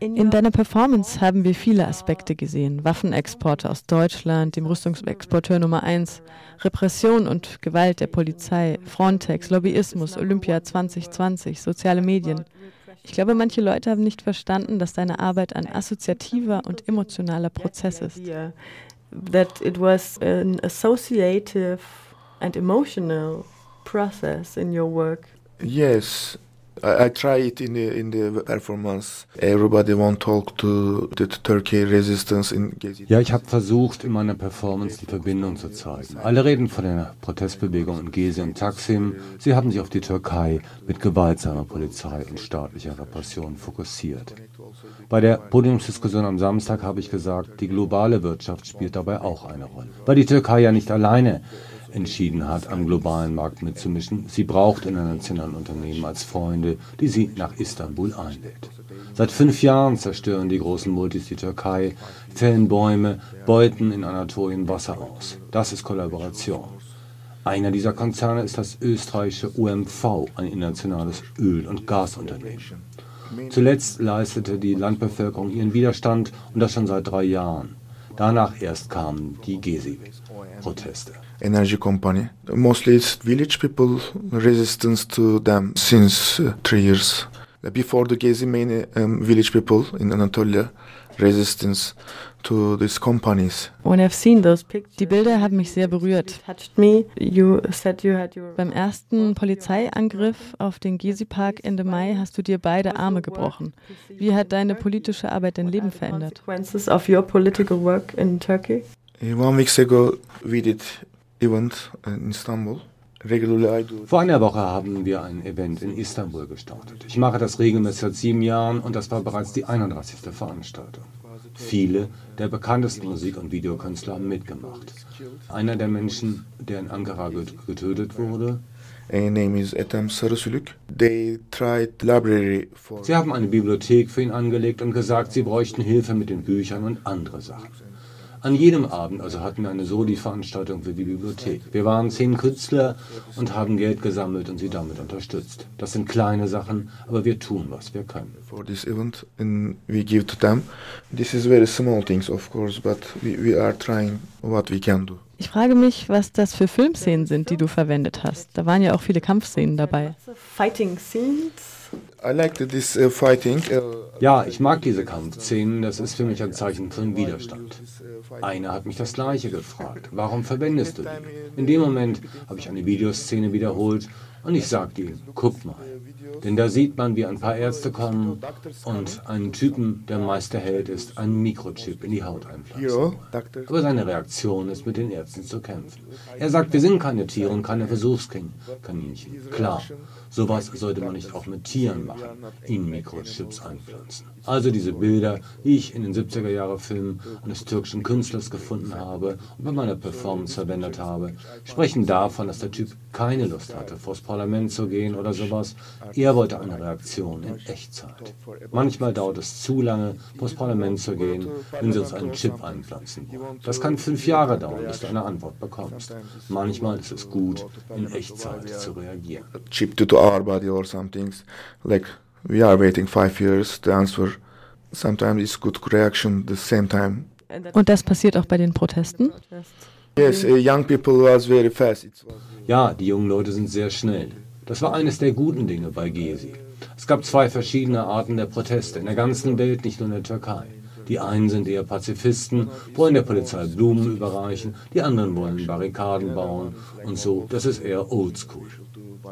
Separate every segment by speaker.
Speaker 1: In deiner Performance haben wir viele Aspekte gesehen. Waffenexporte aus Deutschland, dem Rüstungsexporteur Nummer eins, Repression und Gewalt der Polizei, Frontex, Lobbyismus, Olympia 2020, soziale Medien. Ich glaube, manche Leute haben nicht verstanden, dass deine Arbeit ein assoziativer und emotionaler Prozess ist.
Speaker 2: That it was an associative and emotional process in your work.
Speaker 3: Yes, I, I try it in the in the performance. Everybody want talk to the Turkey resistance in Gezi.
Speaker 4: Ja, ich habe versucht, in meiner Performance die Verbindung zu zeigen. Alle reden von der Protestbewegung in Gezi und Taksim. Sie haben sich auf die Türkei mit gewaltsamer Polizei und staatlicher Repression fokussiert. Bei der Podiumsdiskussion am Samstag habe ich gesagt, die globale Wirtschaft spielt dabei auch eine Rolle. Weil die Türkei ja nicht alleine entschieden hat, am globalen Markt mitzumischen. Sie braucht internationale Unternehmen als Freunde, die sie nach Istanbul einlädt. Seit fünf Jahren zerstören die großen Multis die Türkei, fällen Bäume, beuten in Anatolien Wasser aus. Das ist Kollaboration. Einer dieser Konzerne ist das österreichische UMV, ein internationales Öl- und Gasunternehmen. Zuletzt leistete die Landbevölkerung ihren Widerstand und das schon seit drei Jahren. Danach erst kamen die Gezi-Proteste.
Speaker 3: Energy company. Mostly it's village people resistance to them since uh, three years. Before the Gezi, many um, village people in Anatolia resistance to these companies.
Speaker 2: When I've seen those pictures,
Speaker 1: Die Bilder haben mich sehr berührt.
Speaker 2: touched me. You said you had your
Speaker 1: Beim ersten Polizeiangriff auf den Gezi-Park Ende Mai hast du dir beide Arme gebrochen. Wie hat deine politische Arbeit dein Leben verändert?
Speaker 2: consequences of your political work in Turkey.
Speaker 3: Uh, One weeks ago, we did event in Istanbul.
Speaker 4: Vor einer Woche haben wir ein Event in Istanbul gestartet. Ich mache das regelmäßig seit sieben Jahren und das war bereits die 31. Veranstaltung. Viele der bekanntesten Musik- und Videokünstler haben mitgemacht. Einer der Menschen, der in Ankara get- getötet wurde, sie haben eine Bibliothek für ihn angelegt und gesagt, sie bräuchten Hilfe mit den Büchern und andere Sachen. An jedem Abend also hatten wir eine Soli-Veranstaltung für die Bibliothek. Wir waren zehn Künstler und haben Geld gesammelt und sie damit unterstützt. Das sind kleine Sachen, aber wir tun, was wir können.
Speaker 3: for this event and we give to them. This is very small things, of course, but we, we are trying what we can do.
Speaker 1: Ich frage mich, was das für Filmszenen sind, die du verwendet hast. Da waren ja auch viele Kampfszenen dabei.
Speaker 2: Fighting scenes.
Speaker 3: I liked this uh, fighting. Uh,
Speaker 4: Ja, ich mag diese Kampfszenen, das ist für mich ein Zeichen von Widerstand. Einer hat mich das gleiche gefragt, warum verwendest du die? In dem Moment habe ich eine Videoszene wiederholt und ich sagte ihm, guck mal. Denn da sieht man, wie ein paar Ärzte kommen und einen Typen, der Meisterheld ist, einen Mikrochip in die Haut einpflanzen. Aber seine Reaktion ist, mit den Ärzten zu kämpfen. Er sagt, wir sind keine Tiere und keine Versuchskaninchen. Klar, sowas sollte man nicht auch mit Tieren machen, ihnen Mikrochips einpflanzen. Also diese Bilder, die ich in den 70er Jahre Filmen eines türkischen Künstlers gefunden habe und bei meiner Performance verwendet habe, sprechen davon, dass der Typ keine Lust hatte, vors Parlament zu gehen oder sowas. Er wollte eine Reaktion in Echtzeit. Manchmal dauert es zu lange, vors Parlament zu gehen, wenn sie uns einen Chip einpflanzen wollen. Das kann fünf Jahre dauern, bis du eine Antwort bekommst. Manchmal ist es gut, in Echtzeit zu reagieren.
Speaker 3: chip to, our body or something. Like we are waiting five years to answer. Sometimes it's good reaction the same time.
Speaker 2: And that
Speaker 1: Und das passiert auch bei den Protesten?
Speaker 3: Yes, uh, young people was very fast.
Speaker 4: Ja, die jungen Leute sind sehr schnell. Das war eines der guten Dinge bei Gezi. Es gab zwei verschiedene Arten der Proteste in der ganzen Welt, nicht nur in der Türkei. Die einen sind eher Pazifisten, wollen der Polizei Blumen überreichen, die anderen wollen Barrikaden bauen und so. Das ist eher oldschool.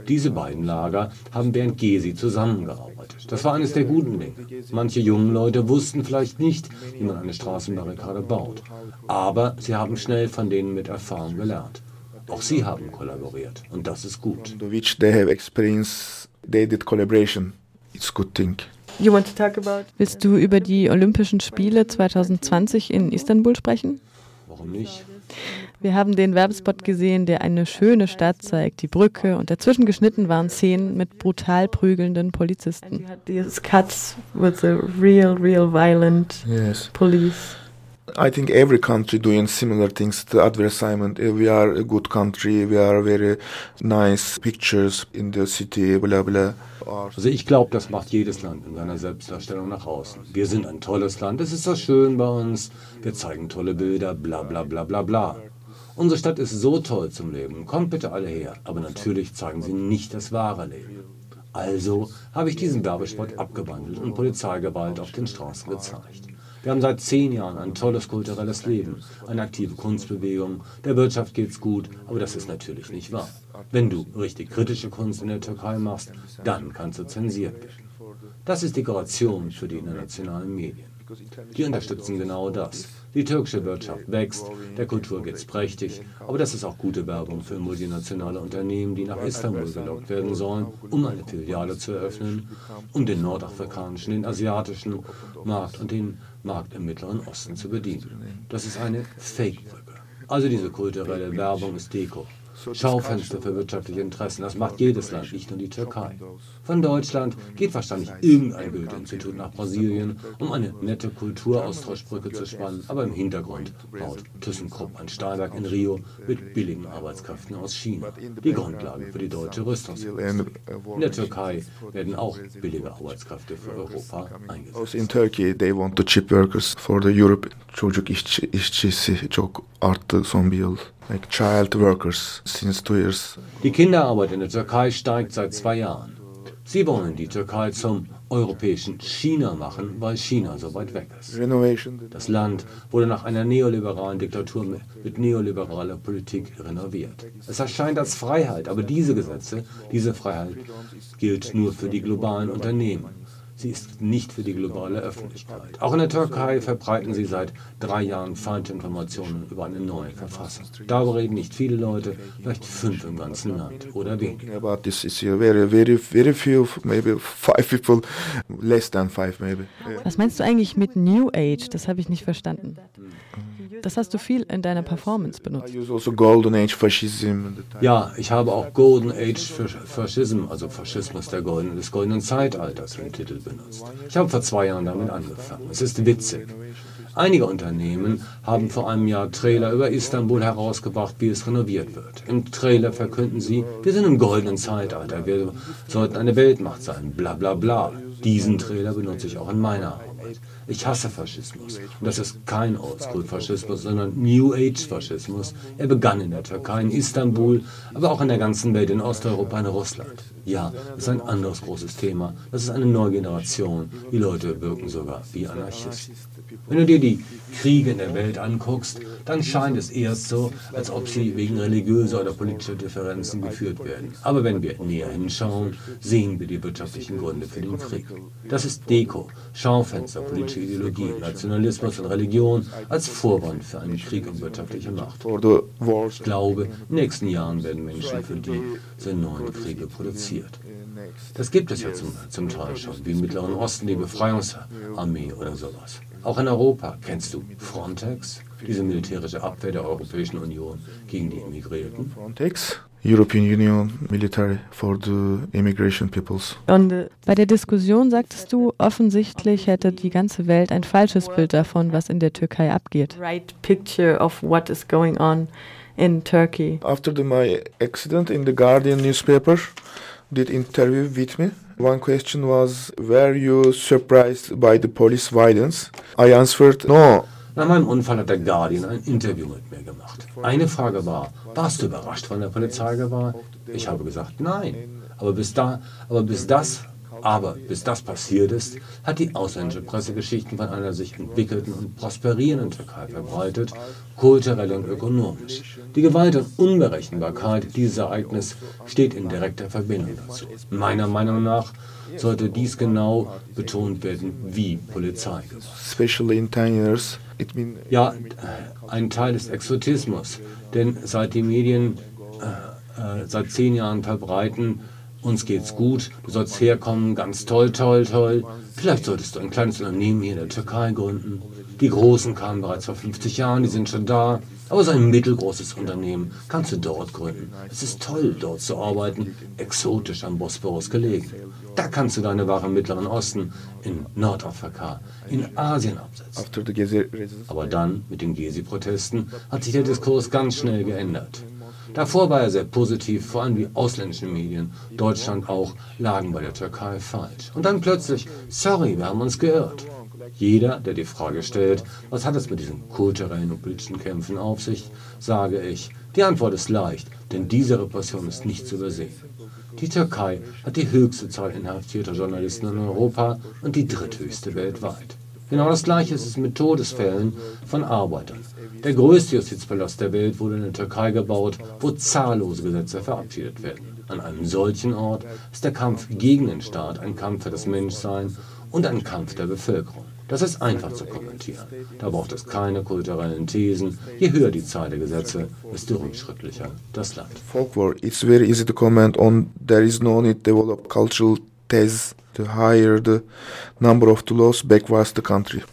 Speaker 4: Diese beiden Lager haben während Gezi zusammengearbeitet. Das war eines der guten Dinge. Manche jungen Leute wussten vielleicht nicht, wie man eine Straßenbarrikade baut. Aber sie haben schnell von denen mit Erfahrung gelernt. Auch sie haben kollaboriert und das ist gut.
Speaker 1: Willst du über die Olympischen Spiele 2020 in Istanbul sprechen?
Speaker 4: Warum nicht?
Speaker 1: Wir haben den Werbespot gesehen, der eine schöne Stadt zeigt, die Brücke, und dazwischen geschnitten waren Szenen mit brutal prügelnden Polizisten.
Speaker 2: these cuts with the real, real violent
Speaker 3: Yes.
Speaker 2: police.
Speaker 3: I think every country doing similar things. The advertisement, uh, we are a good country, we are very nice pictures in the city, bla bla.
Speaker 4: Also ich glaube, das macht jedes Land in seiner Selbstdarstellung nach außen. Wir sind ein tolles Land, es ist so schön bei uns, wir zeigen tolle Bilder, bla bla bla bla bla. Unsere Stadt ist so toll zum Leben, kommt bitte alle her, aber natürlich zeigen sie nicht das wahre Leben. Also habe ich diesen Werbespot abgewandelt und Polizeigewalt auf den Straßen gezeigt. Wir haben seit zehn Jahren ein tolles kulturelles Leben, eine aktive Kunstbewegung, der Wirtschaft geht's gut, aber das ist natürlich nicht wahr. Wenn du richtig kritische Kunst in der Türkei machst, dann kannst du zensiert werden. Das ist Dekoration für die internationalen Medien. Die unterstützen genau das. Die türkische Wirtschaft wächst, der Kultur geht's prächtig, aber das ist auch gute Werbung für multinationale Unternehmen, die nach Istanbul gelockt werden sollen, um eine Filiale zu eröffnen, um den nordafrikanischen, den asiatischen Markt und den Markt im Mittleren Osten zu bedienen. Das ist eine Fake-Brücke. Also diese kulturelle Werbung ist Deko. Schaufenster für wirtschaftliche Interessen. Das macht jedes Land, nicht nur die Türkei. Von Deutschland geht wahrscheinlich irgendein Goethe-Institut nach Brasilien, um eine nette Kulturaustauschbrücke zu spannen, aber im Hintergrund baut ThyssenKrupp ein Stahlwerk in Rio mit billigen Arbeitskräften aus China. Die Grundlage für die deutsche Rüstungsindustrie. In der Türkei werden auch billige Arbeitskräfte für Europa eingesetzt.
Speaker 3: In Turkey they want the cheap workers for the Europe. Çocuk işçi, işçisi çok arttı son bir yıl. Like child workers since two years.
Speaker 4: Die Kinderarbeit in der Türkei steigt seit zwei Jahren. Sie wollen die Türkei zum europäischen China machen, weil China so weit weg ist. Das Land wurde nach einer neoliberalen Diktatur mit, mit neoliberaler Politik renoviert. Es erscheint als Freiheit, aber diese Gesetze, diese Freiheit gilt nur für die globalen Unternehmen. Sie ist nicht für die globale Öffentlichkeit. Auch in der Türkei verbreiten sie seit drei Jahren Falschinformationen über eine neue Verfassung. Darüber reden nicht viele Leute, vielleicht fünf im ganzen Land oder weniger.
Speaker 3: About this issue, very, very, very few, maybe five people, less than five, maybe.
Speaker 1: Was meinst du eigentlich mit New Age? Das habe ich nicht verstanden. Das hast du viel in deiner Performance benutzt.
Speaker 3: Also Golden Age Fascism.
Speaker 4: Ja, ich habe auch Golden Age Fascism, also Faschismus der Golden, des goldenen Zeitalters im Titel benutzt. Ich habe vor zwei Jahren damit angefangen. Es ist witzig. Einige Unternehmen haben vor einem Jahr Trailer über Istanbul herausgebracht, wie es renoviert wird. Im Trailer verkünden sie, wir sind im goldenen Zeitalter, wir sollten eine Weltmacht sein, bla bla bla. Diesen Trailer benutze ich auch in meiner Arbeit. Ich hasse Faschismus. Und das ist kein Oldschool-Faschismus, sondern New Age-Faschismus. Er begann in der Türkei, in Istanbul, aber auch in der ganzen Welt, in Osteuropa, in Russland. Ja, das ist ein anderes großes Thema. Das ist eine neue Generation. Die Leute wirken sogar wie Anarchisten. Wenn du dir die Kriege in der Welt anguckst, dann scheint es erst so, als ob sie wegen religiöser oder politischer Differenzen geführt werden. Aber wenn wir näher hinschauen, sehen wir die wirtschaftlichen Gründe für den Krieg. Das ist Deko, Schaufenster, politische Ideologie, Nationalismus und Religion als Vorwand für einen Krieg um wirtschaftliche Macht. Ich glaube, in den nächsten Jahren werden Menschen für diese neuen Kriege produziert. Das gibt es ja zum, zum Teil schon, wie im Mittleren Osten die Befreiungsarmee oder sowas. Auch in Europa kennst du Frontex, diese militärische Abwehr der Europäischen Union gegen die Immigrierten.
Speaker 3: Frontex, European Union Military for the Immigration Peoples.
Speaker 1: Bei der Diskussion sagtest du, offensichtlich hätte die ganze Welt ein falsches Bild davon, was in der Türkei abgeht.
Speaker 2: Right picture of what is going on in Turkey.
Speaker 3: After the, my accident in the Guardian newspaper, did interview with me. One question was, were you surprised by the police violence? I answered, no.
Speaker 4: Nach meinem Unfall hat der Guardian ein Interview mit mir gemacht. Eine Frage war, warst du überrascht von der Polizeigewalt? Ich habe gesagt, nein. Aber bis, da, aber bis das aber bis das passiert ist, hat die ausländische Presse Geschichten von einer sich entwickelten und prosperierenden Türkei verbreitet, kulturell und ökonomisch. Die Gewalt und Unberechenbarkeit dieses Ereignisses steht in direkter Verbindung dazu. Meiner Meinung nach sollte dies genau betont werden wie Polizeigewalt. Ja, ein Teil des Exotismus, denn seit die Medien äh, äh, seit zehn Jahren verbreiten, uns geht's gut, du sollst herkommen, ganz toll, toll, toll. Vielleicht solltest du ein kleines Unternehmen hier in der Türkei gründen. Die Großen kamen bereits vor 50 Jahren, die sind schon da. Aber so ein mittelgroßes Unternehmen kannst du dort gründen. Es ist toll, dort zu arbeiten, exotisch am Bosporus gelegen. Da kannst du deine Ware im Mittleren Osten, in Nordafrika, in Asien absetzen. Aber dann, mit den Gezi-Protesten, hat sich der Diskurs ganz schnell geändert. Davor war er sehr positiv, vor allem die ausländischen Medien, Deutschland auch, lagen bei der Türkei falsch. Und dann plötzlich, sorry, wir haben uns geirrt. Jeder, der die Frage stellt, was hat es mit diesen kulturellen und politischen Kämpfen auf sich, sage ich, die Antwort ist leicht, denn diese Repression ist nicht zu übersehen. Die Türkei hat die höchste Zahl inhaftierter Journalisten in Europa und die dritthöchste weltweit. Genau das gleiche ist es mit Todesfällen von Arbeitern. Der größte Justizpalast der Welt wurde in der Türkei gebaut, wo zahllose Gesetze verabschiedet werden. An einem solchen Ort ist der Kampf gegen den Staat ein Kampf für das Menschsein und ein Kampf der Bevölkerung. Das ist einfach zu kommentieren. Da braucht es keine kulturellen Thesen. Je höher die Zahl der Gesetze, desto rückschrittlicher das Land.
Speaker 3: Folklore, it's very easy to comment on. There is no need to develop cultural theses. The higher the number of laws backwards the country.